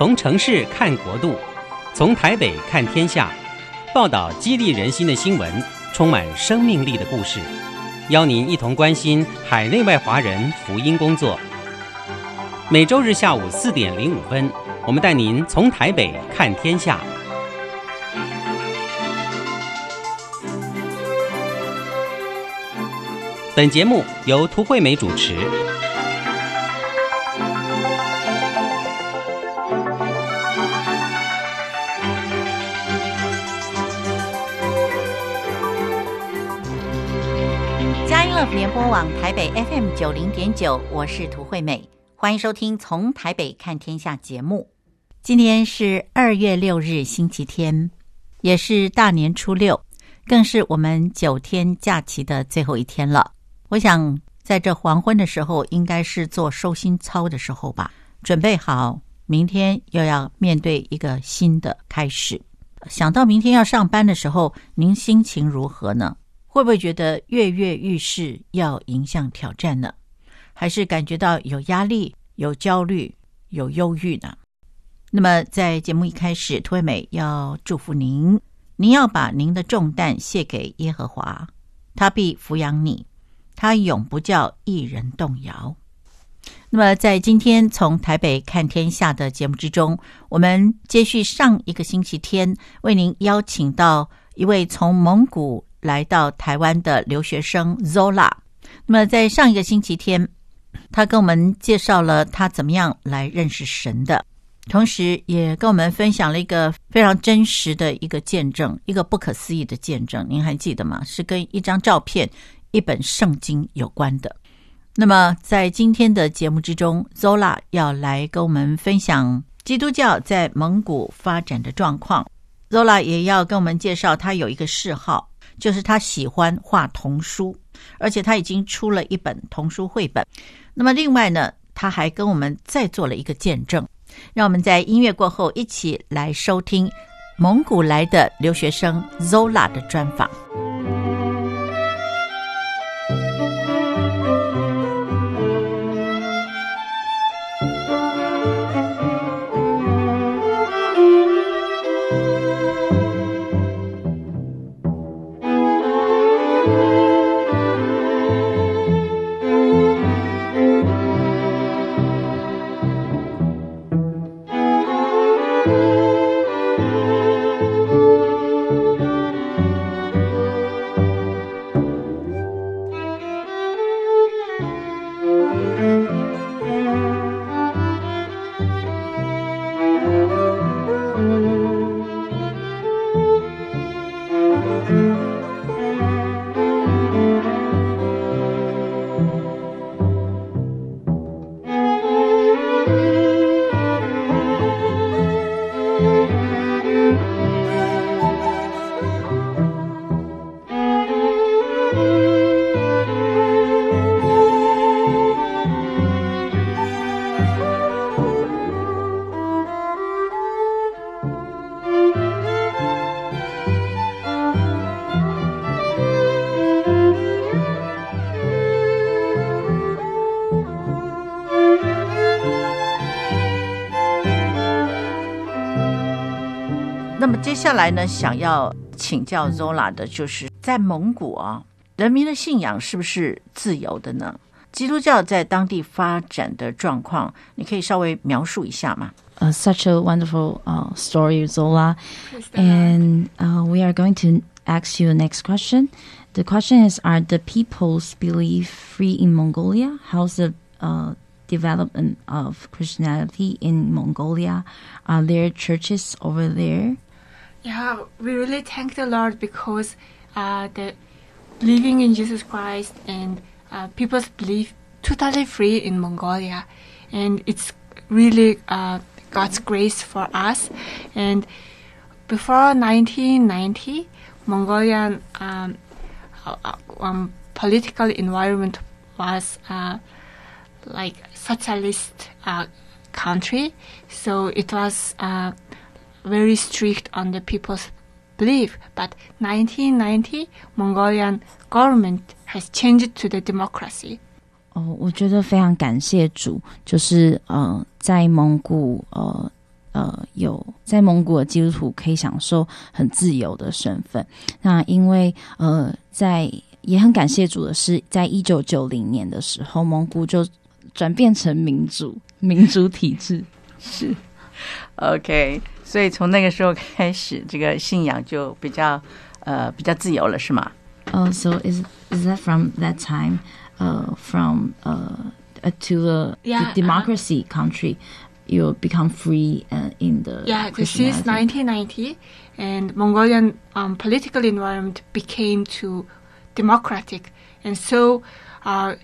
从城市看国度，从台北看天下，报道激励人心的新闻，充满生命力的故事，邀您一同关心海内外华人福音工作。每周日下午四点零五分，我们带您从台北看天下。本节目由涂惠美主持。联播网台北 FM 九零点九，我是涂惠美，欢迎收听《从台北看天下》节目。今天是二月六日，星期天，也是大年初六，更是我们九天假期的最后一天了。我想在这黄昏的时候，应该是做收心操的时候吧，准备好明天又要面对一个新的开始。想到明天要上班的时候，您心情如何呢？会不会觉得跃跃欲试，要迎向挑战呢？还是感觉到有压力、有焦虑、有忧郁呢？那么，在节目一开始，涂惠美要祝福您，您要把您的重担卸给耶和华，他必抚养你。他永不叫一人动摇。那么，在今天从台北看天下的节目之中，我们接续上一个星期天，为您邀请到一位从蒙古来到台湾的留学生 Zola。那么，在上一个星期天，他跟我们介绍了他怎么样来认识神的，同时也跟我们分享了一个非常真实的一个见证，一个不可思议的见证。您还记得吗？是跟一张照片。一本圣经有关的。那么，在今天的节目之中，Zola 要来跟我们分享基督教在蒙古发展的状况。Zola 也要跟我们介绍，他有一个嗜好，就是他喜欢画童书，而且他已经出了一本童书绘本。那么，另外呢，他还跟我们再做了一个见证。让我们在音乐过后一起来收听蒙古来的留学生 Zola 的专访。下来呢，想要请教 Zola 的就是在蒙古啊，人民的信仰是不是自由的呢？基督教在当地发展的状况，你可以稍微描述一下吗？Uh, such a wonderful uh, story, Zola. And uh, we are going to ask you the next question. The question is Are the people's belief free in Mongolia? How's the uh, development of Christianity in Mongolia? Are there churches over there? Yeah, we really thank the Lord because uh, the believing in Jesus Christ and uh, people's belief totally free in Mongolia, and it's really uh, God's grace for us. And before 1990, Mongolian um, uh, uh, um, political environment was uh, like socialist country, so it was very strict on the people's belief. But 1990, Mongolian government has changed to the democracy. 哦，我觉得非常感谢主，就是呃，在蒙古呃 呃有在蒙古的基督徒可以享受很自由的身份。那因为呃在也很感谢主的是，在一九九零年的时候，蒙古就转变成民主民主体制。是，OK， 所以从那个时候开始，这个信仰就比较呃比较自由了，是吗？呃、so is is that from that time, uh, from uh, uh to the, Yeah, the democracy country, you become free uh, in the Yeah, the- since Christianity? 1990, and Mongolian um, political environment became too democratic, and so uh,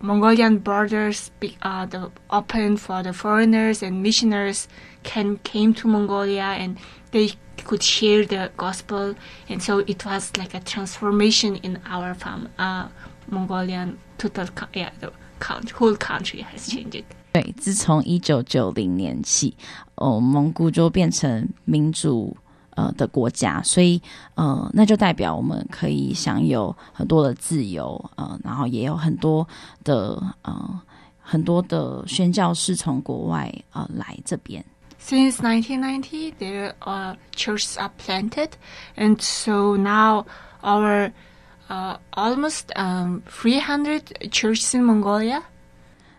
Mongolian borders be, uh, the open for the foreigners and missionaries can came to Mongolia and they could share the gospel, and so it was like a transformation in our fam- uh, Mongolian total co- yeah the country, whole country has changed. 对，自从一九九零年起，哦，蒙古就变成民主呃的国家，所以呃，那就代表我们可以享有很多的自由，呃，然后也有很多的呃很多的宣教士从国外呃来这边。 Since 1990, there are churches are planted, and so now our uh, almost um, 300 churches in Mongolia.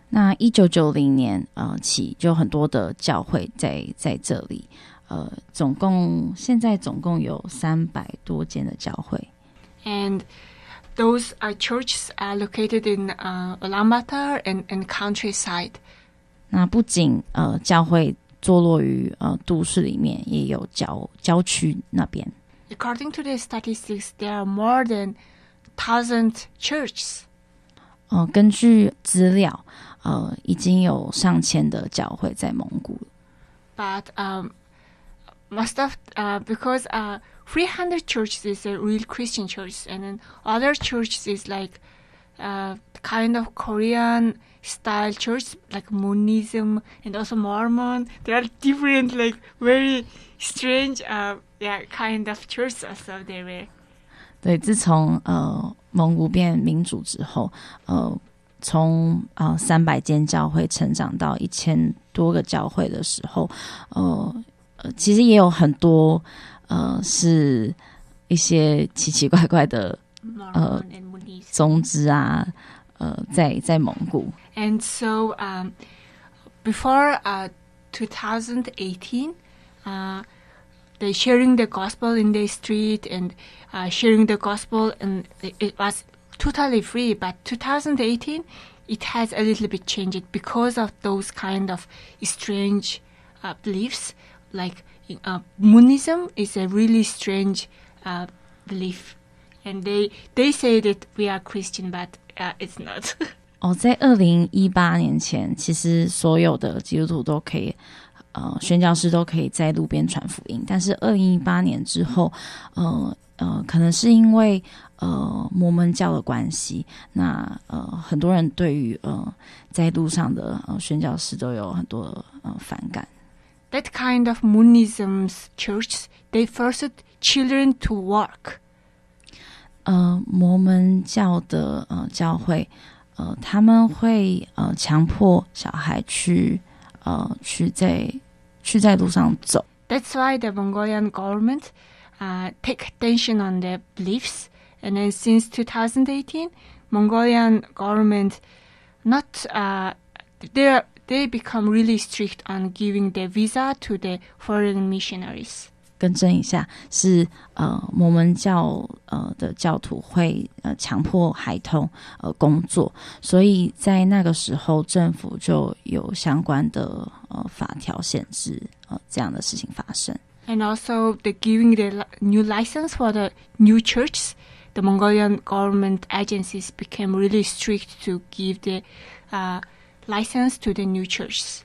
那一九九零年呃起，就很多的教会在在这里，呃，总共现在总共有三百多间的教会。 and those uh, churches are located in uh, Ulaanbaatar and, and countryside. 那不仅呃教会 坐落于呃都市里面，也有郊郊区那边。 According to the statistics, there are more than thousand churches. 呃，根据资料，呃，已经有上千的教会在蒙古。 but um, most of uh, because uh, 300 churches is a real Christian church, and then other churches is like uh, kind of Korean style church, like Monism and also Mormon. They are different, like very strange, uh, yeah, kind of churches also there were. 对，自从呃蒙古变民主之后，呃，从呃三百间教会成长到一千多个教会的时候，呃呃，其实也有很多呃是一些奇奇怪怪的 Monism. 宗旨啊，呃，在在蒙古。And so um, before uh, 2018, uh, they sharing the gospel in the street and uh, sharing the gospel, and it, was totally free. But 2018, it has a little bit changed because of those kind of strange uh, beliefs. Like uh, Moonism is a really strange uh, belief, and they they say that we are Christian, but it's not. 哦，在二零一八年前，其实所有的基督徒都可以，呃，宣教师都可以在路边传福音。但是二零一八年之后，呃呃，可能是因为呃摩门教的关系，那呃很多人对于呃在路上的呃宣教师都有很多呃反感。that kind of Moonism's church, they forced children to work. 呃，摩门教的呃教会，呃他们会呃强迫小孩去呃去在去在路上走。That's why the Mongolian government uh, take attention on their beliefs. And then since 2018, Mongolian government not uh, they they become really strict on giving the visa to the foreign missionaries. 更正一下，是呃摩门教呃的教徒会呃强迫孩童呃工作，所以在那个时候政府就有相关的呃法条限制呃这样的事情发生。And also the giving the new license for the new churches, the Mongolian government agencies became really strict to give the uh, license to the new churches.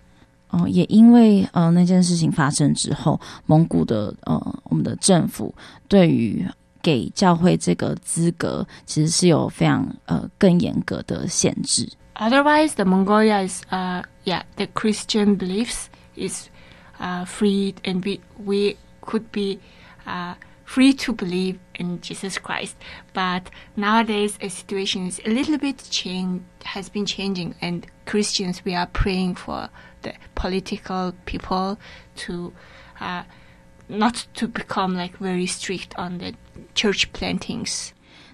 哦、也因为呃那件事情发生之后，蒙古的呃我们的政府对于给教会这个资格，其实是有非常呃更严格的限制。 Otherwise, the Mongolia is, uh, yeah, the Christian beliefs is uh, free, and we we could be uh, free to believe in Jesus Christ. But nowadays, the situation is a little bit change has been changing, and Christians we are praying for the political people to. Uh, not to become like very strict on the church plantings.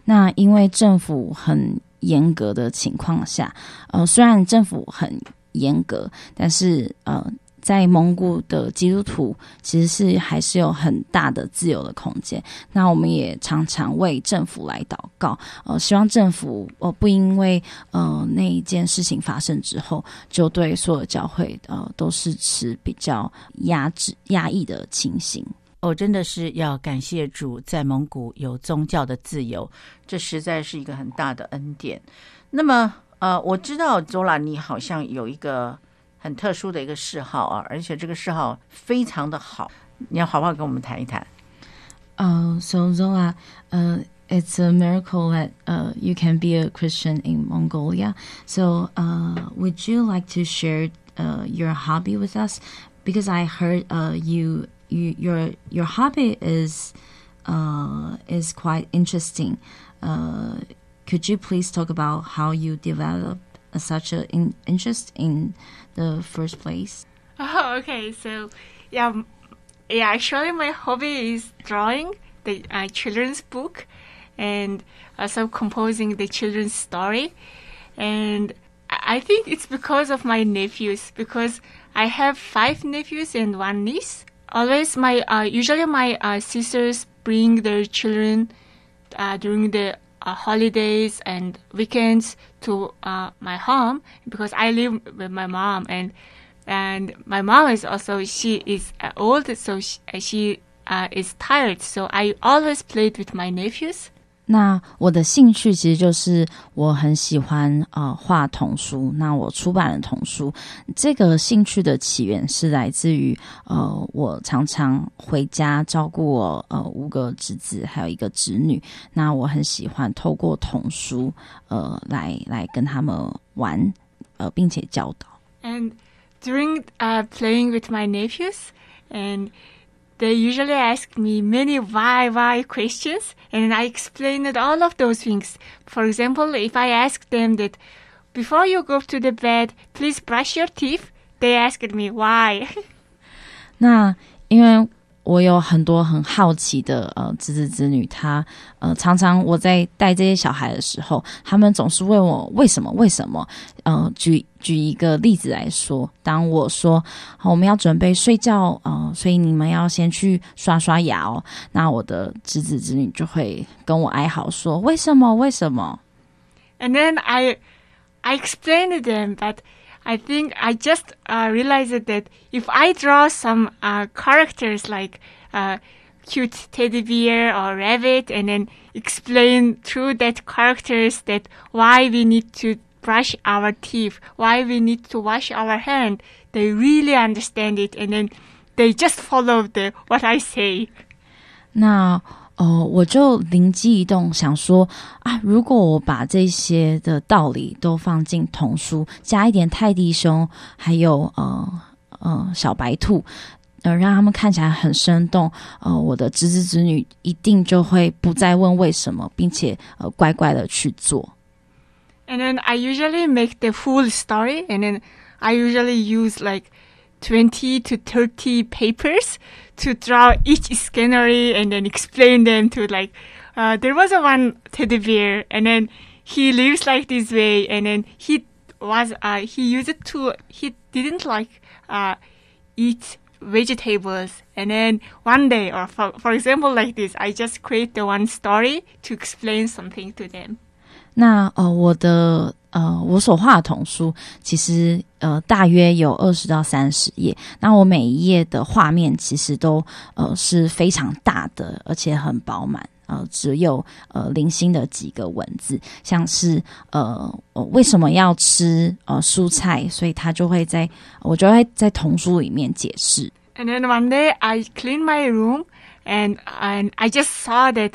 那因为政府很严格的情况下，呃，虽然政府很严格，但是呃， 在蒙古的基督徒其实是还是有很大的自由的空间。那我们也常常为政府来祷告，呃，希望政府呃不因为呃那一件事情发生之后，就对所有教会呃都是持比较压制压抑的情形。哦，真的是要感谢主，在蒙古有宗教的自由，这实在是一个很大的恩典。那么，呃，我知道周兰，你好像有一个很特殊的一个嗜好啊，而且这个嗜好非常的好，你要好好跟我们谈一谈。Uh, so Zola, uh, it's a miracle that uh, you can be a Christian in Mongolia. So, uh, would you like to share uh, your hobby with us? Because I heard uh, you, you your your hobby is uh, is quite interesting. Uh, could you please talk about how you developed such an in- interest in the first place? Oh, okay. So, yeah, yeah. Actually, my hobby is drawing the uh, children's book, and also composing the children's story. And I think it's because of my nephews, because I have five nephews and one niece. Always, my uh, usually my uh, sisters bring their children uh, during the uh, holidays and weekends to uh, my home because I live with my mom and and my mom is also she is uh, old so she, she uh, is tired. So I always played with my nephews 那我的兴趣其实就是我很喜欢呃画童书。那我出版了童书，这个兴趣的起源是来自于呃我常常回家照顾我呃五个侄子还有一个侄女。那我很喜欢透过童书呃来来跟他们玩呃并且教导。and during uh, playing with my nephews and they usually ask me many why why questions and I explained all of those things. For example, if I ask them that before you go to the bed, please brush your teeth, they asked me why. 那因为 我有很多很好奇的呃侄子侄女，他呃常常我在带这些小孩的时候，他们总是问我为什么为什么。呃，举举一个例子来说，当我说好我们要准备睡觉，呃，所以你们要先去刷刷牙哦，那我的侄子侄女就会跟我哀嚎说为什么为什么？And then I, I explained to them that I think I just uh, realized that if I draw some uh, characters like uh, cute teddy bear or rabbit, and then explain through that characters that why we need to brush our teeth, why we need to wash our hand, they really understand it, and then they just follow the what I say. 那呃，我就灵机一动，想说啊，如果我把这些的道理都放进童书，加一点泰迪熊，还有呃呃小白兔，呃，让他们看起来很生动，呃，我的侄子侄女一定就会不再问为什么，并且呃乖乖的去做。And then I usually make the full story, and then I usually use like twenty to thirty papers to draw each scenery and then explain them to like, uh, there was a one teddy bear, and then he lives like this way, and then he was, uh, he used to, he didn't like, uh, eat vegetables. And then one day, or for, for example, like this, I just create the one story to explain something to them. 那呃，我的 呃，我所画的童书其实呃大约有二十到三十页。那我每一页的画面其实都呃是非常大的，而且很饱满。呃，只有呃零星的几个文字，像是呃呃为什么要吃呃蔬菜，所以他就会在我就会在童书里面解释。And then one day I clean my room and and I just saw that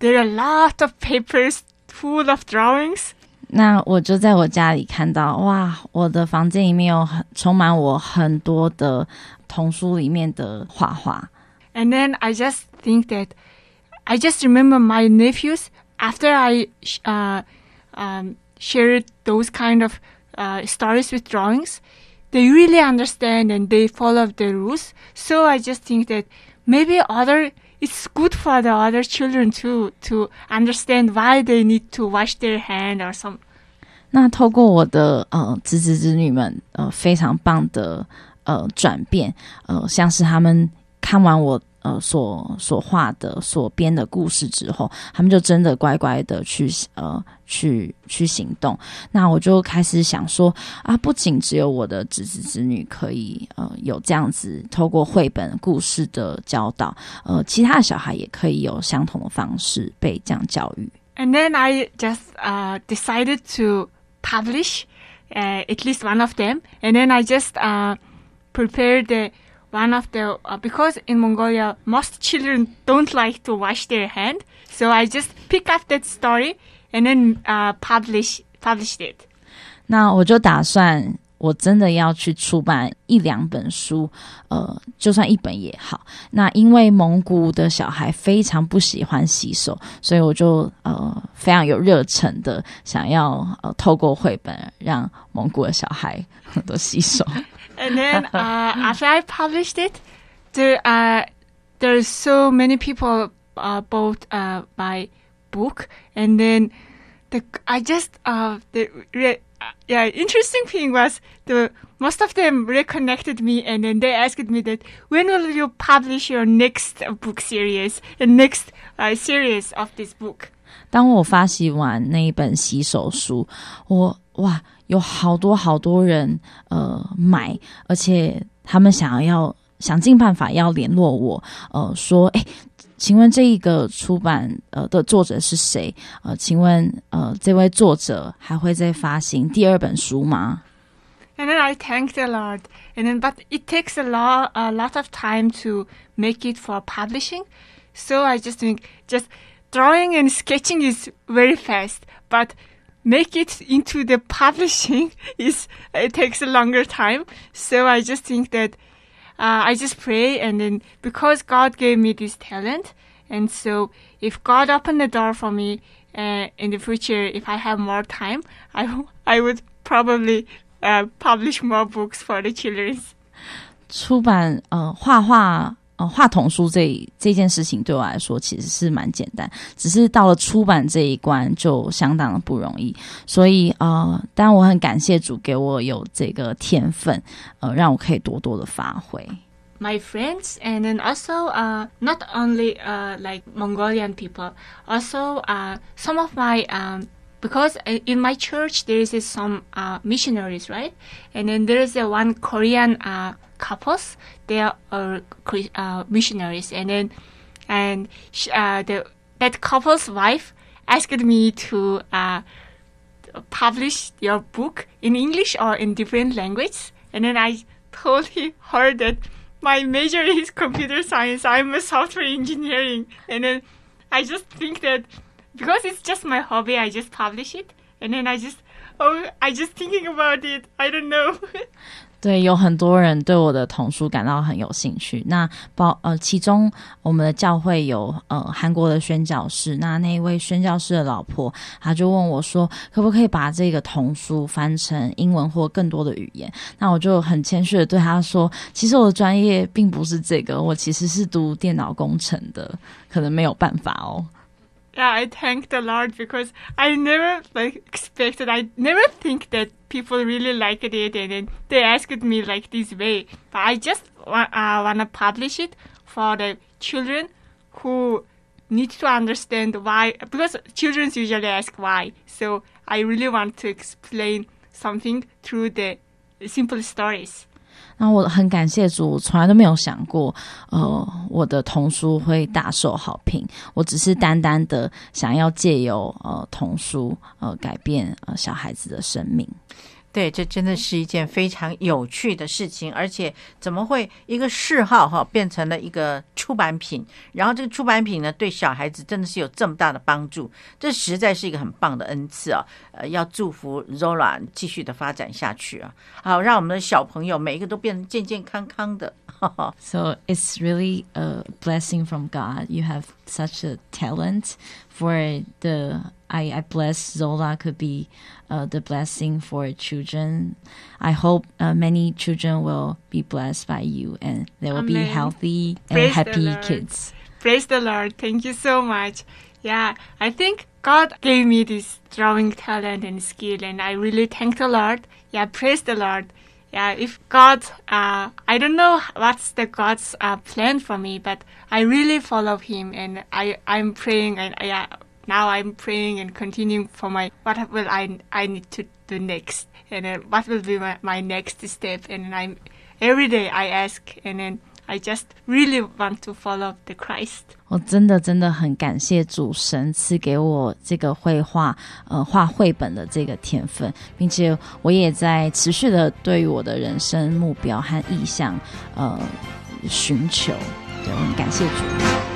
there are a lot of papers full of drawings. 那我就在我家里看到，哇，我的房间里面有很充满我很多的童书里面的画画。 And then I just think that I just remember my nephews after I sh- uh, um, shared those kind of uh, stories with drawings. They really understand and they follow the rules. So I just think that maybe other it's good for the other children too to understand why they need to wash their hand or some 那透过我的呃侄子侄女们呃非常棒的呃转变，呃像是他们看完我 呃所所画的所编的故事之后，他们就真的乖乖的去呃去去行动。那我就开始想说啊，不仅只有我的侄子侄女可以呃有这样子透过绘本故事的教导，呃其他的小孩也可以有相同的方式被这样教育。And then I just uh, decided to publish at least one of them. And then I just uh, prepared one of the uh, because in Mongolia most children don't like to wash their hand, so I just pick up that story and then publish published it. 那我就打算，我真的要去出版一两本书，呃，就算一本也好。那因为蒙古的小孩非常不喜欢洗手，所以我就呃非常有热忱的想要呃透过绘本让蒙古的小孩都洗手。And then uh, after I published it, there uh, there's so many people uh, bought uh, my book, and then the I just uh, the re- uh, yeah interesting thing was the most of them reconnected me, and then they asked me that when will you publish your next uh, book series, the next uh, series of this book. 当我发行完那一本洗手书，我哇， 有好多好多人呃买，而且他们想要想尽办法要联络我，呃，说，哎，请问这一个出版呃的作者是谁？呃，请问呃这位作者还会再发行第二本书吗？ And then I thanked the Lord. And then, but it takes a lot, a lot of time to make it for publishing. So I just think, just drawing and sketching is very fast, but make it into the publishing is, it takes a longer time. So I just think that, uh, I just pray and then because God gave me this talent, and so if God opened the door for me, uh, in the future, if I have more time, I, I would probably uh, publish more books for the children. 出版呃画画 呃画童书这这件事情对我来说其实是蛮简单，只是到了出版这一关就相当的不容易。所以呃，当然我很感谢主给我有这个天分，呃，让我可以多多的发挥。My friends, and then also uh, not only uh, like Mongolian people, also uh, some of my um, because in my church there is some uh, missionaries, right? And then there is a one Korean uh, couples. They are uh, missionaries, and then and uh, the that couple's wife asked me to uh, publish your book in English or in different language. And then I told he, her that my major is computer science. I'm a software engineering. And then I just think that because it's just my hobby, I just publish it. And then I just, oh, I just thinking about it. I don't know. 对，有很多人对我的童书感到很有兴趣。那包呃，其中我们的教会有呃韩国的宣教士，那那一位宣教士的老婆，她就问我说，可不可以把这个童书翻成英文或更多的语言？那我就很谦虚的对她说，其实我的专业并不是这个，我其实是读电脑工程的，可能没有办法哦。Yeah, I thank the Lord because I never like expected. I never think that people really liked it, and then they asked me like this way. But I just wa- uh, wanna publish it for the children who need to understand why. Because children usually ask why, so I really want to explain something through the simple stories. 那我很感谢主，我从来都没有想过，呃，我的童书会大受好评。我只是单单的想要借由呃童书呃改变呃小孩子的生命。对，这真的是一件非常有趣的事情，而且怎么会一个嗜好哈变成了一个出版品？然后这个出版品呢，对小孩子真的是有这么大的帮助，这实在是一个很棒的恩赐啊！呃，要祝福 Zola 继续的发展下去啊！好，让我们的小朋友每一个都变得健健康康的。So it's really a blessing from God. You have such a talent for the. I, I bless Zola could be uh, the blessing for children. I hope uh, many children will be blessed by you and they will be healthy and Praise happy kids. Praise the Lord. Thank you so much. Yeah, I think God gave me this drawing talent and skill, and I really thank the Lord. Yeah, praise the Lord. Yeah, if God, uh, I don't know what's the God's uh, plan for me, but I really follow Him, and I I'm praying, and yeah, now I'm praying and continuing for my what will I I need to do next, and what will be my, my next step, and I'm every day I ask, and then I just really want to follow the Christ. 我真的真的很感谢主神赐给我这个绘画，呃，画绘本的这个天分，并且我也在持续的对于我的人生目标和意向，呃，寻求。对，我很感谢主。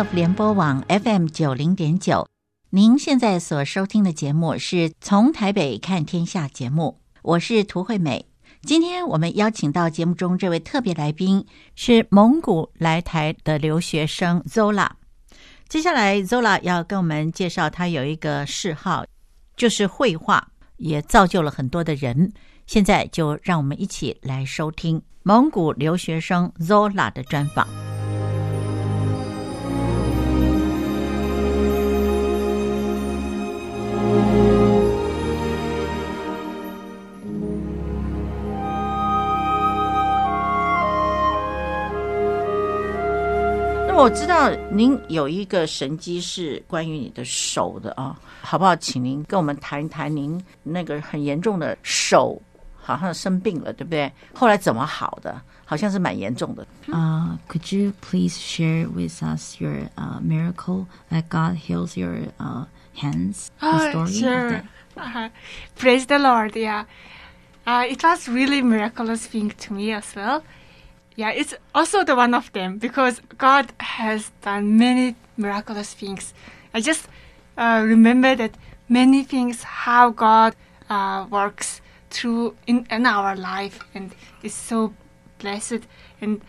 Of 联播网 FM 九零点九，您现在所收听的节目是从台北看天下节目，我是涂惠美。今天我们邀请到节目中这位特别来宾是蒙古来台的留学生 Zola。接下来 Zola 要跟我们介绍他有一个嗜好，就是绘画，也造就了很多的人。现在就让我们一起来收听蒙古留学生 Zola 的专访。我知道您有一个神机是关于你的手的啊，好不好？请您跟我们谈一谈您那个很严重的手，好像生病了，对不对？后来怎么好的？好像是蛮严重的。 Uh, could you please share with us your uh, miracle that God heals your uh, hands? The Oh, story of sure. that? Uh, praise the Lord. Yeah. Uh, it was really miraculous thing to me as well. Yeah, it's also the one of them because God has done many miraculous things. I just uh, remember that many things how God uh, works through in, in our life and is so blessed. And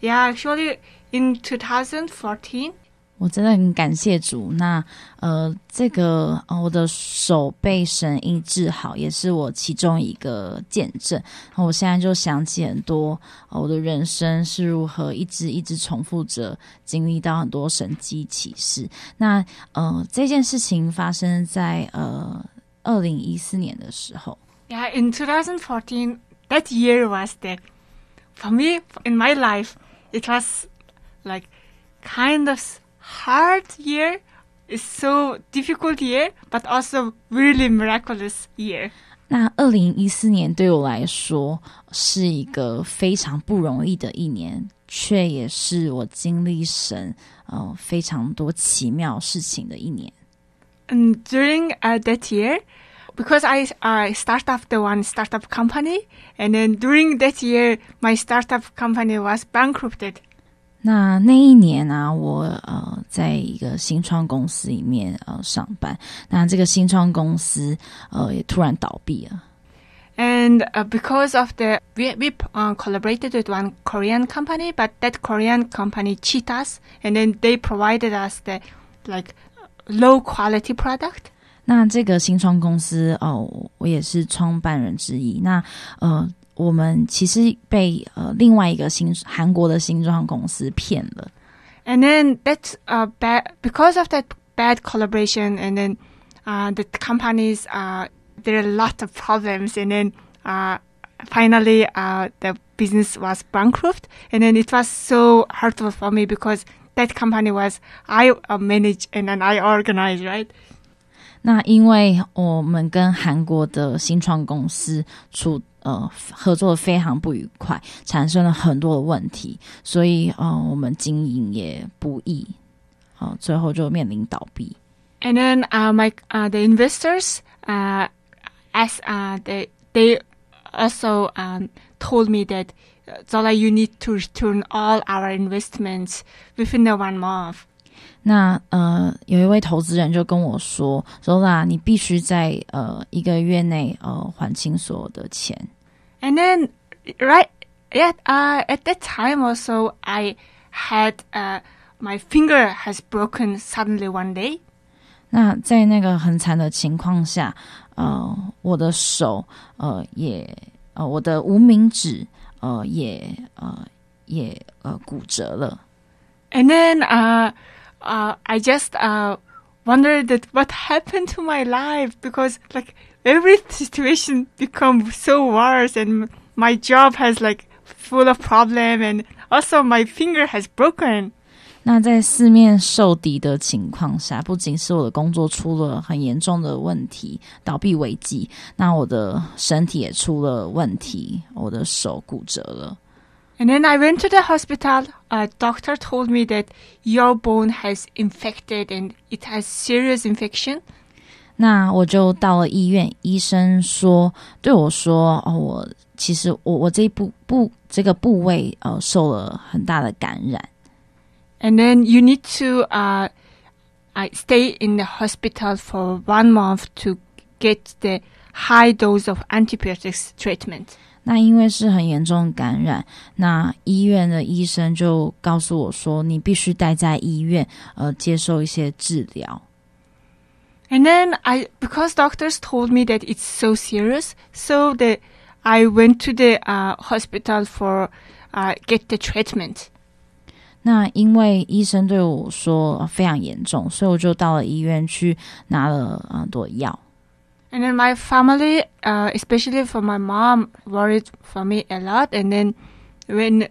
yeah, actually in 2014, 我真的很感谢主。那呃，这个呃，我的手被神医治好，也是我其中一个见证。那我现在就想起很多、呃、我的人生是如何一直一直重复着经历到很多神迹启示。那呃，这件事情发生在呃二零一四年的时候。Yeah, in 2014, that year was the, for me, in my life, it was like kind of hard year. It's so difficult year, but also really miraculous year. 那二零一四年对我来说是一个非常不容易的一年，却也是我经历神呃非常多奇妙事情的一年。 And during uh, that year, because I I start off the one startup company, and then during that year, my startup company was bankrupted. 那那一年啊，我呃在一个新创公司里面呃上班，那这个新创公司呃也突然倒闭了。And uh, because of the, we, we uh, collaborated with one Korean company, but that Korean company cheat us, and then they provided us the like low quality product. 那这个新创公司哦，我也是创办人之一。那呃，我们其实被呃另外一个新韩国的新创公司骗了。 And then that uh, bad because of that bad collaboration, and then uh, the companies uh, there are a lot of problems, and then uh, finally uh, the business was bankrupt, and then it was so hurtful for me because that company was I uh, manage and then I organize, right? 那因为我们跟韩国的新创公司处 呃合作的非常不愉快，产生了很多的问题，所以呃我们经营也不易，呃最后就面临倒闭。And then uh, my uh, the investors uh, as uh, they they also um, told me that uh, Zola, you need to return all our investments within the one month. 那呃，有一位投资人就跟我说：“Zola，你必须在呃一个月内呃还清所有的钱。And then right at uh, at that time also I had uh, my finger has broken suddenly one day. ”那在那个很惨的情况下，呃，我的手呃也呃我的无名指呃也呃也呃骨折了。 And then uh, uh, I just uh, wondered that what happened to my life because like every situation become so worse and my job has like full of problem and also my finger has broken. 那在四面受敌的情况下，不仅是我的工作出了很严重的问题，倒闭危机，那我的身体也出了问题，我的手骨折了。 And then I went to the hospital. A doctor told me that your bone has infected and it has serious infection. 那我就到了医院，医生说对我说：“哦，我其实我我这一部部这个部位呃受了很大的感染。” And then you need to uh, uh, stay in the hospital for one month to get the high dose of antibiotics treatment. 那因为是很严重的感染，那医院的医生就告诉我说，你必须待在医院，呃，接受一些治疗。And then I, because doctors told me that it's so serious, so the, I went to the uh, hospital for uh, get the treatment. 那因为医生对我说、呃非常严重，所以我就到了医院去拿了很多药。 And then my family, uh, especially for my mom, worried for me a lot. And then when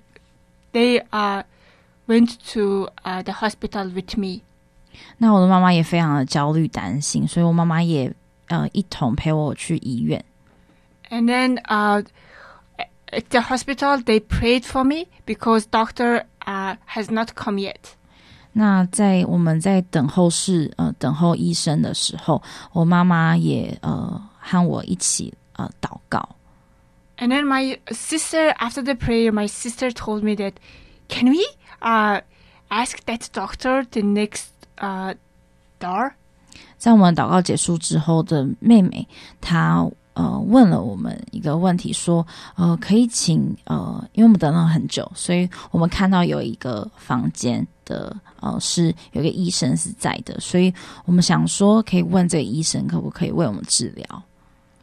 they uh, went to uh, the hospital with me. 那我的妈妈也非常的焦虑担心，所以我妈妈也呃一同陪我去医院。 And then uh, at the hospital, they prayed for me because doctor uh, has not come yet. 那在我们在等候室呃等候医生的时候，我妈妈也呃和我一起呃祷告。 And then my sister, after the prayer, my sister told me that, can we uh, ask that doctor the next uh, door? 在我们祷告结束之后的妹妹，她呃问了我们一个问题，说呃可以请呃，因为我们等了很久，所以我们看到有一个房间的呃是有个医生是在的，所以我们想说可以问这个医生可不可以为我们治疗。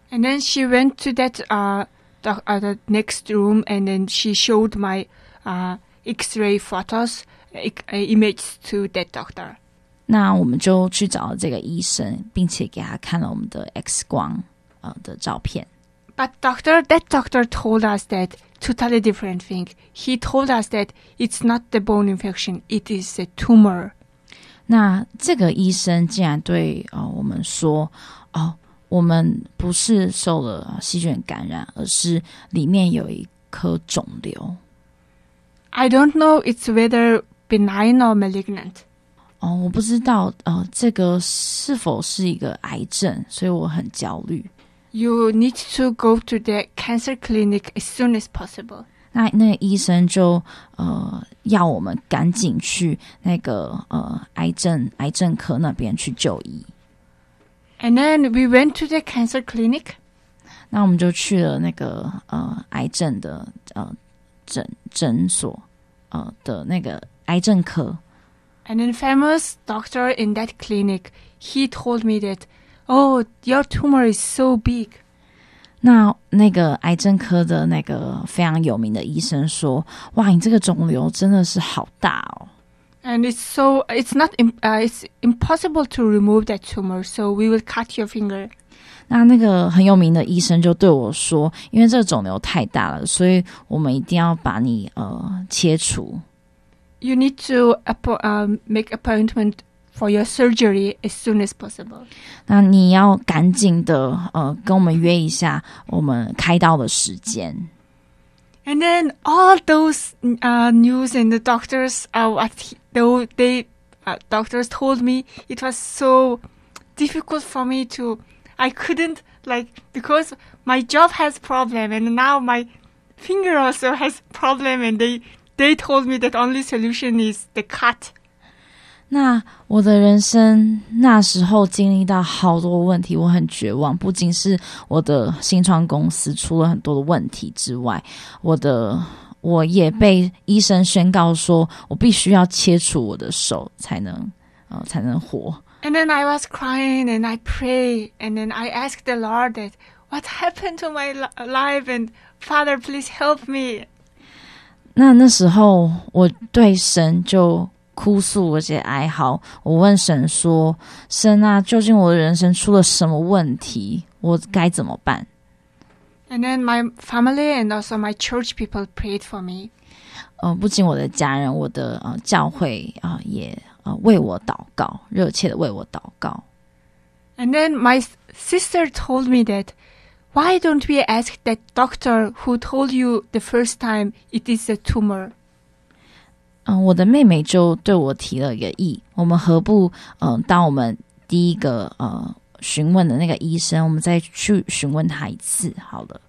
And then she went to that uh, the, uh, the next room, and then she showed my uh, X-ray photos, uh, images to that doctor. 那我们就去找了这个医生，并且给他看了我们的 X 光呃的照片。 But doctor, that doctor told us that totally different thing. He told us that it's not the bone infection; it is a tumor. 那这个医生竟然对呃我们说，哦，我们不是受了呃细菌感染，而是里面有一颗肿瘤。 I don't know it's whether benign or malignant. 哦，我不知道呃这个是否是一个癌症，所以我很焦虑。 You need to go to the cancer clinic as soon as possible. 那那个医生就呃要我们赶紧去那个呃癌症癌症科那边去就医。 And then we went to the cancer clinic. 那我们就去了那个呃癌症的呃诊诊所呃的那个癌症科。 And then famous doctor in that clinic, he told me that, oh, your tumor is so big. 那那个癌症科的那个非常有名的医生说：“哇，你这个肿瘤真的是好大哦。 And it's so, it's not, im- uh, it's impossible to remove that tumor. So we will cut your finger. ”那那个很有名的医生就对我说：“因为这个肿瘤太大了，所以我们一定要把你呃切除。 You need to appo- um, make appointment for your surgery as soon as possible. 那你要赶紧的呃跟我们约一下我们开刀的时间。” And then all those uh, news and the doctors, uh, what he, though they uh, doctors told me, it was so difficult for me to. I couldn't like because my job has problem, and now my finger also has problem, and they they told me that only solution is the cut. 那我的人生那时候经历到好多问题，我很绝望。不仅是我的新创公司出了很多的问题之外，我的我也被医生宣告说，我必须要切除我的手才能呃才能活。 And then I was crying, and I pray, and then I asked the Lord that what happened to my li- life, and Father, please help me. 那那时候我对神就哭诉，而且哀嚎。我问神说：“神啊，究竟我的人生出了什么问题？我该怎么办？” And then my family and also my church people prayed for me. 呃，不仅我的家人，我的呃教会啊、呃也呃为我祷告，热切的为我祷告。 And then my s- sister told me that, why don't we ask that doctor who told you the first time it is a tumor? 嗯、我的妹妹就对我提了一个议，我们何不嗯、呃当我们第一个呃询问的那个医生，我们再去询问他一次好了。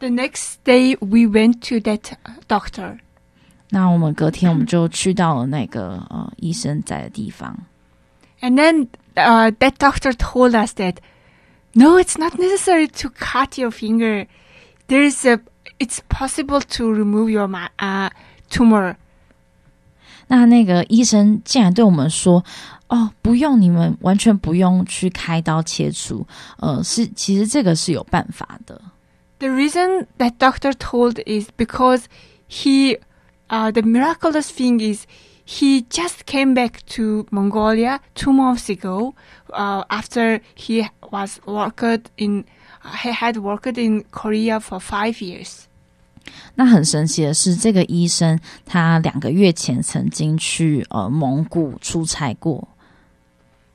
The next day we went to that uh, doctor. 那我们隔天我们就去到了那个呃医生在的地方。 And then uh, that doctor told us that, no, it's not necessary to cut your finger. There is a, it's possible to remove your ma- uh, tumor. 那那个医生竟然对我们说：“哦，不用，你们完全不用去开刀切除，呃，是其实这个是有办法的。 The reason that doctor told is because he, uh, the miraculous thing is he just came back to Mongolia two months ago, uh, after he was worked in, uh, he had worked in Korea for five years. 那很神奇的是，这个医生他两个月前曾经去呃蒙古出差过。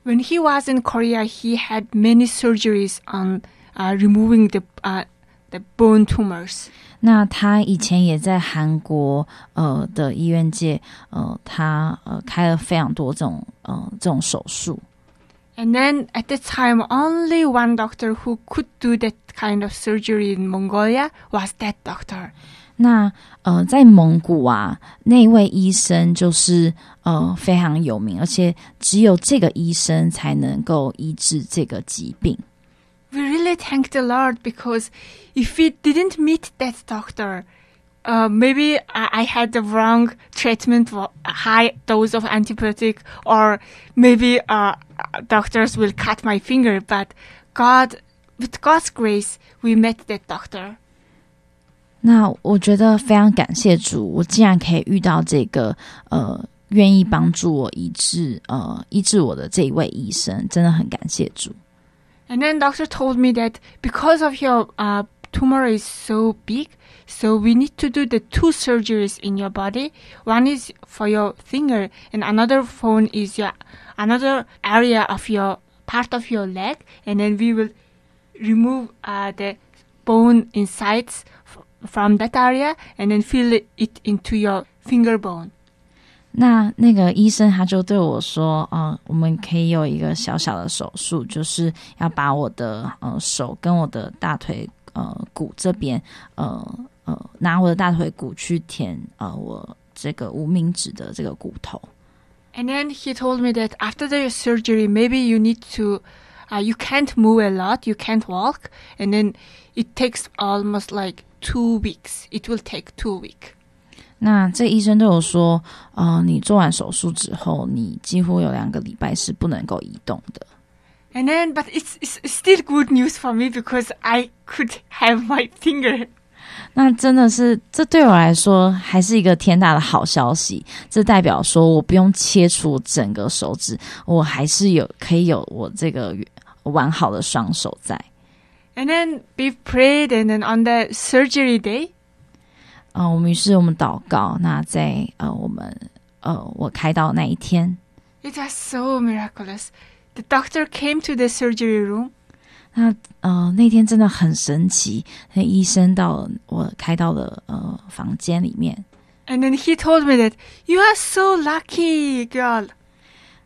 When he was in Korea, he had many surgeries on uh, removing the uh, the bone tumors. 那他以前也在韩国呃的医院界，呃，他呃开了非常多这种呃这种手术。And then at the time, only one doctor who could do that kind of surgery in Mongolia was that doctor. 那呃，在蒙古啊，那位医生就是呃非常有名，而且只有这个医生才能够医治这个疾病。We really thank the Lord because if we didn't meet that doctor, uh, maybe I, I had the wrong treatment for a high dose of antibiotic, or maybe uh, doctors will cut my finger. But God, with God's grace, we met that doctor. 那我觉得非常感谢主，我竟然可以遇到这个呃愿意帮助我医治呃医治我的这一位医生，真的很感谢主。 And then doctor told me that because of your uh, tumor is so big, so we need to do the two surgeries in your body. One is for your finger, and another phone is your another area of your part of your leg, and then we will remove uh, the bone insides from that area, and then fill it into your finger bone. 那那个医生他就对我说：“呃，我们可以有一个小小的手术，就是要把我的呃手跟我的大腿呃骨这边呃呃拿我的大腿骨去填呃我这个无名指的这个骨头。And then he told me that after the surgery, maybe you need to, uh, you can't move a lot, you can't walk, and then it takes almost like two weeks. It will take two weeks. 那这医生对我说：“呃，你做完手术之后，你几乎有两个礼拜是不能够移动的。” And then, but it's, it's still good news for me because I could have my finger. 那真的是，这对我来说还是一个天大的好消息。这代表说我不用切除整个手指，我还是有可以有我这个完好的双手在。 And then we prayed, and then on the surgery day, 呃，我们于是我们祷告。那在呃我们呃我开刀那一天， it was so miraculous. The doctor came to the surgery room 那呃那天真的很神奇。那医生到了我开刀的呃房间里面， and then he told me that you are so lucky, girl.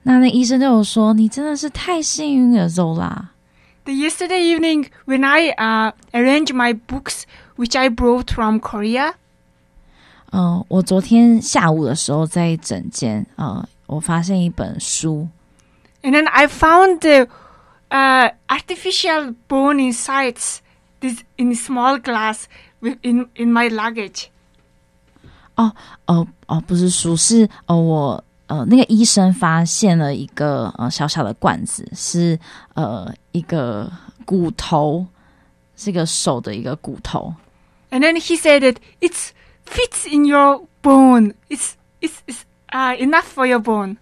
那那医生对我说：“你真的是太幸运了，Zola。” The yesterday evening when I uh, arranged my books which I brought from Korea, 嗯，我昨天下午的时候在诊间，呃，我发现一本书， and then I found the uh, artificial bone insides this in small glass with, in in my luggage. 哦哦，不是书，是呃我呃那个医生发现了一个呃小小的罐子，是呃一个骨头，是一个手的一个骨头。 And then he said that it's fits in your bone. It's it's, it's uh, enough for your bone.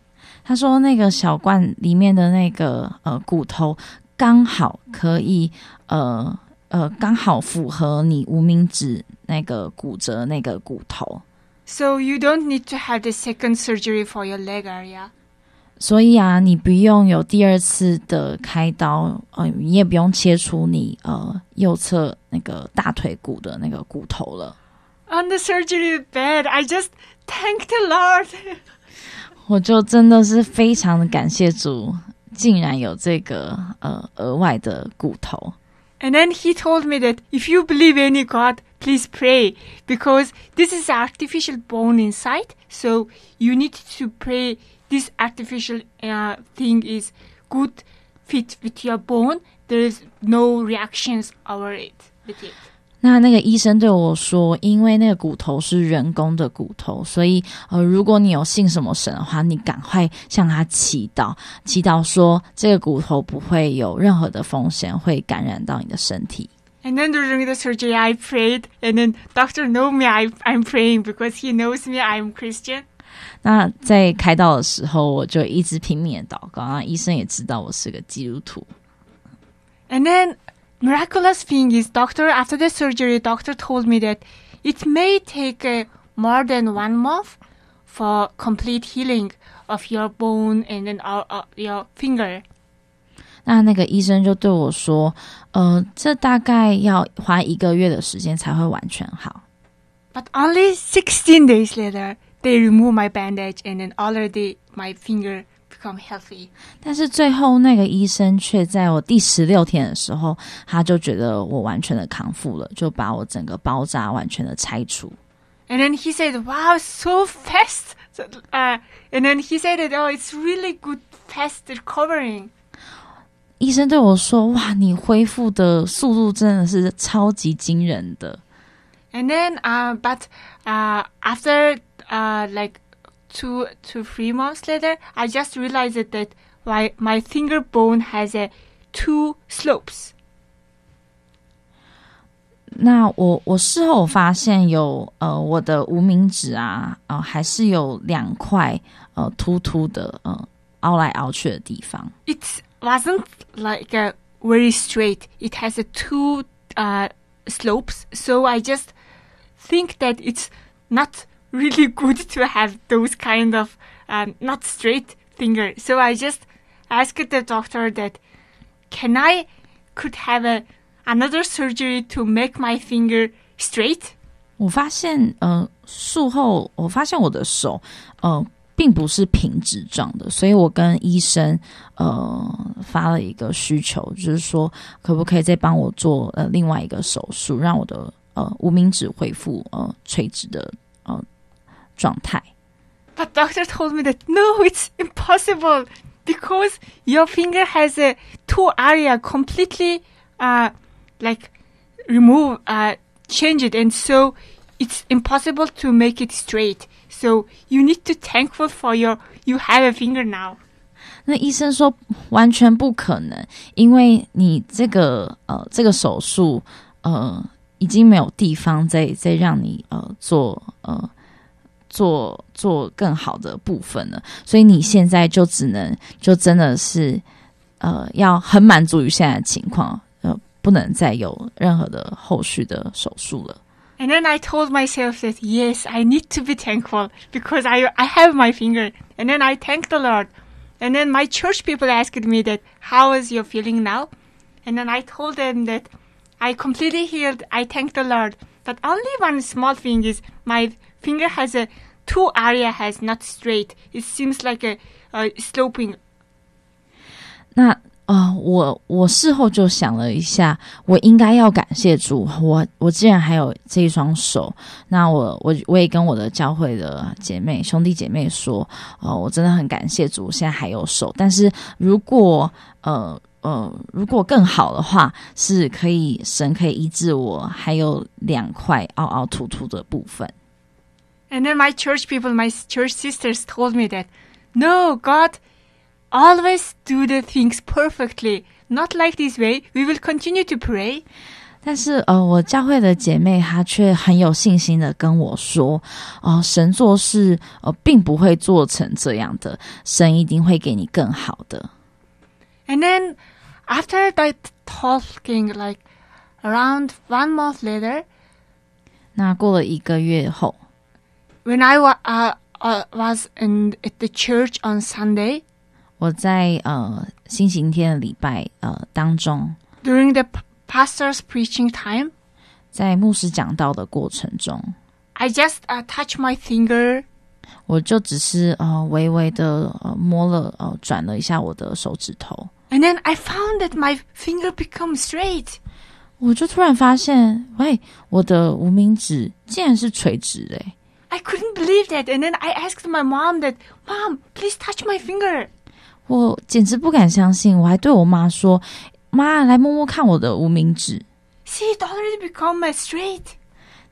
他说那个小罐里面的那个呃骨头刚好可以呃呃刚好符合你无名指那个骨折那个骨头。So you don't need to have the second surgery for your leg area. 所以啊，你不用有第二次的开刀，呃，你也不用切除你呃右侧那个大腿骨的那个骨头了。On the surgery bed, I just thanked the Lord. 我就真的是非常的感谢主，竟然有这个呃额外的骨头。 And then he told me that if you believe any God, please pray because this is artificial bone inside. So you need to pray this artificial uh, thing is good fit with your bone. There is no reactions over it with it. 那那个医生对我说，因为那个骨头是人工的骨头，所以呃，如果你有信什么神的话，你赶快向他祈祷，祈祷说这个骨头不会有任何的风险会感染到你的身体。And then during the surgery, I prayed, and then doctor know me. I, I'm praying because he knows me. I'm Christian. 那在开刀的时候，我就一直拼命的祷告，那医生也知道我是个基督徒。And then miraculous thing is, doctor after the surgery, doctor told me that it may take uh, more than one month for complete healing of your bone and then uh, uh, your finger. 那那个医生就对我说，呃，这大概要花一个月的时间才会完全好。 But only 16 days later, they remove my bandage and then already my finger become healthy. 但是最后那个医生却在我第十六天的时候，他就觉得我完全的康复了，就把我整个包扎完全的拆除。 And then he said, wow, so fast. So, uh, and then he said that, oh, it's really good, fast recovering. 医生对我说：“哇，你恢复的速度真的是超级惊人的。 And then, uh, but uh, after uh, like two to three months later, I just realized that my, my finger bone has a two slopes. ”那我我事后发现有呃我的无名指啊，呃还是有两块呃突突的呃凹来凹去的地方。 It wasn't like a very straight. It has a two uh, slopes. So I just think that it's not really good to have those kind of um, not straight finger. So I just asked the doctor that can I could have a another surgery to make my finger straight. 我发现呃术后我发现我的手呃并不是平直状的，所以我跟医生呃发了一个需求，就是说可不可以再帮我做呃另外一个手术，让我的呃无名指恢复呃垂直的呃 状态。 But doctor told me that no, it's impossible because your finger has a two area completely uh like remove uh change it and so it's impossible to make it straight. So you need to thankful for your you have a finger now. 那医生说完全不可能，因为你这个呃这个手术呃已经没有地方再再让你呃做呃 做做更好的部分了，所以你现在就只能就真的是呃要很满足于现在的情况，呃不能再有任何的后续的手术了。 And then I told myself that yes, I need to be thankful because I I have my finger. And then I thanked the Lord. And then my church people asked me that how is your feeling now? And then I told them that I completely healed. I thank the Lord. But only one small thing is my finger has a two area has not straight. It seems like a, a sloping 那呃，我我事后就想了一下，我应该要感谢主，我我既然还有这一双手，那我我我也跟我的教会的姐妹兄弟姐妹说，呃，我真的很感谢主，现在还有手，但是如果呃呃如果更好的话，是可以神可以医治我还有两块凹凹凸凸的部分。And then my church people, my church sisters told me that, no, God always do the things perfectly. Not like this way. We will continue to pray. 但是呃，我教会的姐妹她却很有信心的跟我说，哦、神做事呃并不会做成这样的，神一定会给你更好的。 And then after that talking, like around one month later, 那过了一个月后， when I wa- uh, uh, was in at the church on Sunday 我在呃星期天的礼拜呃当中， during the p- pastor's preaching time, 在牧师讲道的过程中， I just uh, touched my finger 我就只是呃微微的呃摸了呃转了一下我的手指头， and then I found that my finger become straight. 我就突然发现，喂，我的无名指竟然是垂直的欸。 I couldn't believe that. And then I asked my mom that, Mom, please touch my finger. 我简直不敢相信，我还对我妈说：“妈，来摸摸看我的无名指。 See, it already become a straight.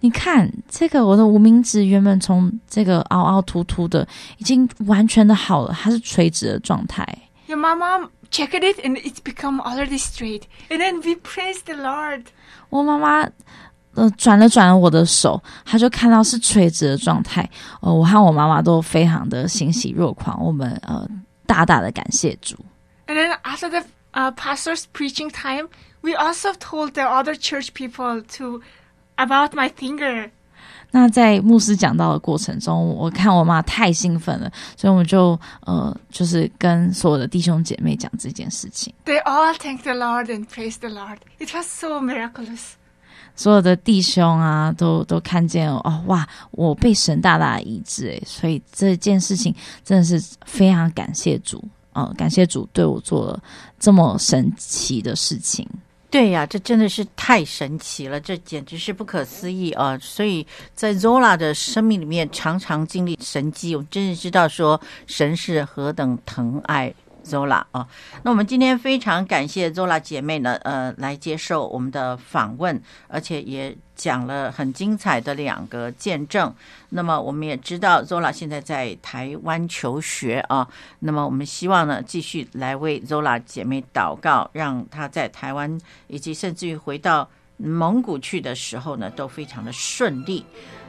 你看，这个我的无名指原本从这个凹凹凸凸的，已经完全的好了，它是垂直的状态。 Yeah, my mom checked it and it's become already straight. And then we praise the Lord. 我妈妈 呃转了转了我的手，他就看到是垂直的状态。呃，我和我妈妈都非常的欣喜若狂，我们呃大大的感谢主。And then after the uh, pastor's preaching time, we also told the other church people to about my finger. 那在牧师讲到的过程中，我看我妈太兴奋了，所以我们就呃，就是跟所有的弟兄姐妹讲这件事情。They all thanked the Lord and praised the Lord. It was so miraculous. 所有的弟兄啊，都都看见哦，哇，我被神大大医治诶，所以这件事情真的是非常感谢主，呃，感谢主对我做了这么神奇的事情。对呀，这真的是太神奇了，这简直是不可思议啊！所以在 Zola 的生命里面，常常经历神迹，我真是知道说神是何等疼爱 Zola 啊！那我们今天非常感谢 Zola 姐妹呢，呃，来接受我们的访问，而且也讲了很精彩的两个见证。那么我们也知道 Zola 现在在台湾求学啊，那么我们希望呢继续来为 Zola 姐妹祷告，让她在台湾以及甚至于回到蒙古去的时候呢，都非常的顺利。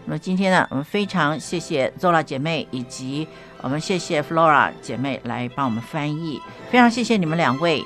那么今天呢，我们非常谢谢 Zola 姐妹以及我们谢谢 Flora 姐妹来帮我们翻译，非常谢谢你们两位。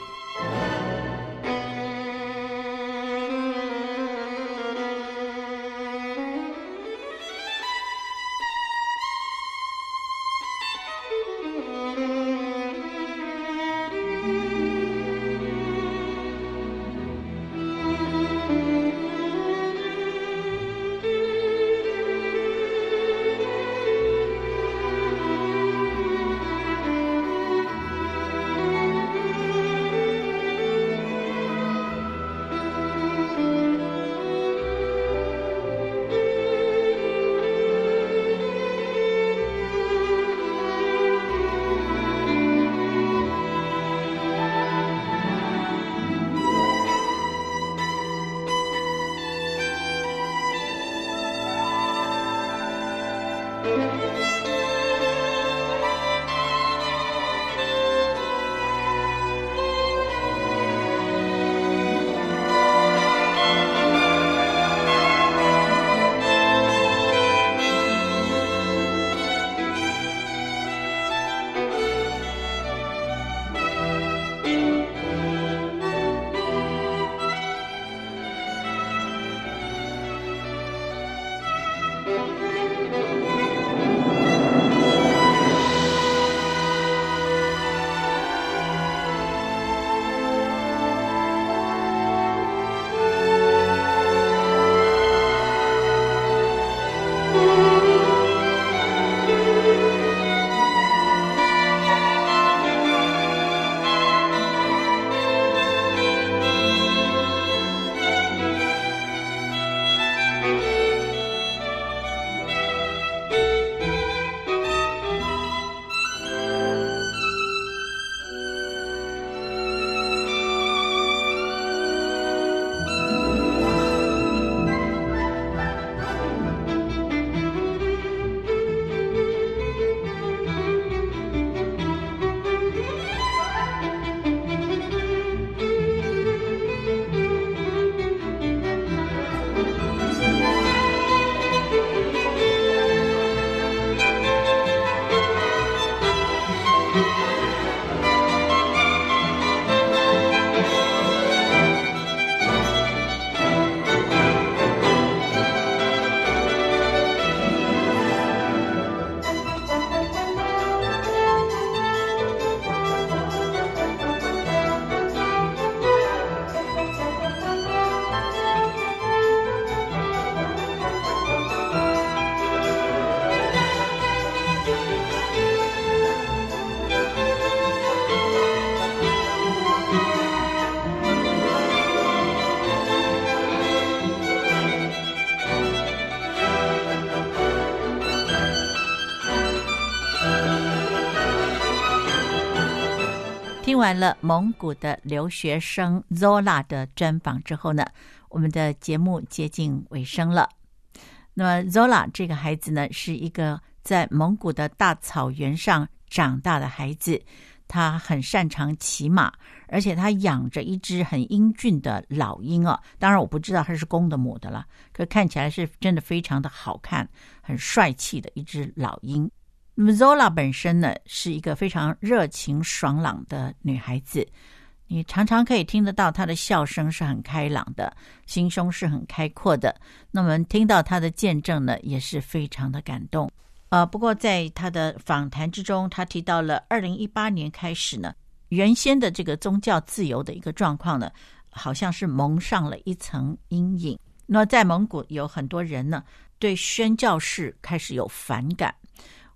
完了蒙古的留学生 Zola 的专访之后呢，我们的节目接近尾声了。那么 Zola 这个孩子呢，是一个在蒙古的大草原上长大的孩子，他很擅长骑马，而且他养着一只很英俊的老鹰哦。当然我不知道他是公的母的了，可看起来是真的非常的好看，很帅气的一只老鹰。那么 Zola 本身呢，是一个非常热情爽朗的女孩子。你常常可以听得到她的笑声是很开朗的，心胸是很开阔的。那么听到他的见证呢，也是非常的感动。呃，不过在他的访谈之中，他提到了二零一八年开始呢，原先的这个宗教自由的一个状况呢，好像是蒙上了一层阴影。那在蒙古有很多人呢，对宣教士开始有反感，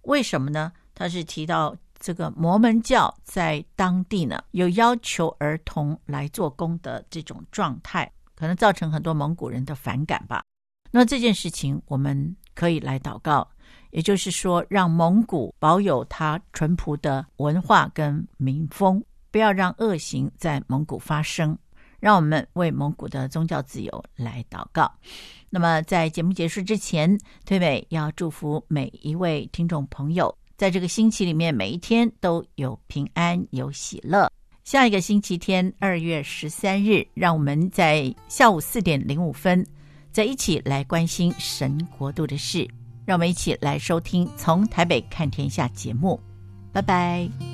为什么呢？他是提到这个摩门教在当地呢，有要求儿童来做工的这种状态，可能造成很多蒙古人的反感吧。那这件事情我们可以来祷告。也就是说，让蒙古保有它淳朴的文化跟民风，不要让恶行在蒙古发生。让我们为蒙古的宗教自由来祷告。那么，在节目结束之前，推美要祝福每一位听众朋友，在这个星期里面，每一天都有平安、有喜乐。下一个星期天，二月十三日，让我们在下午四点零五分，再一起来关心神国度的事。让我们一起来收听《从台北看天下》节目，拜拜。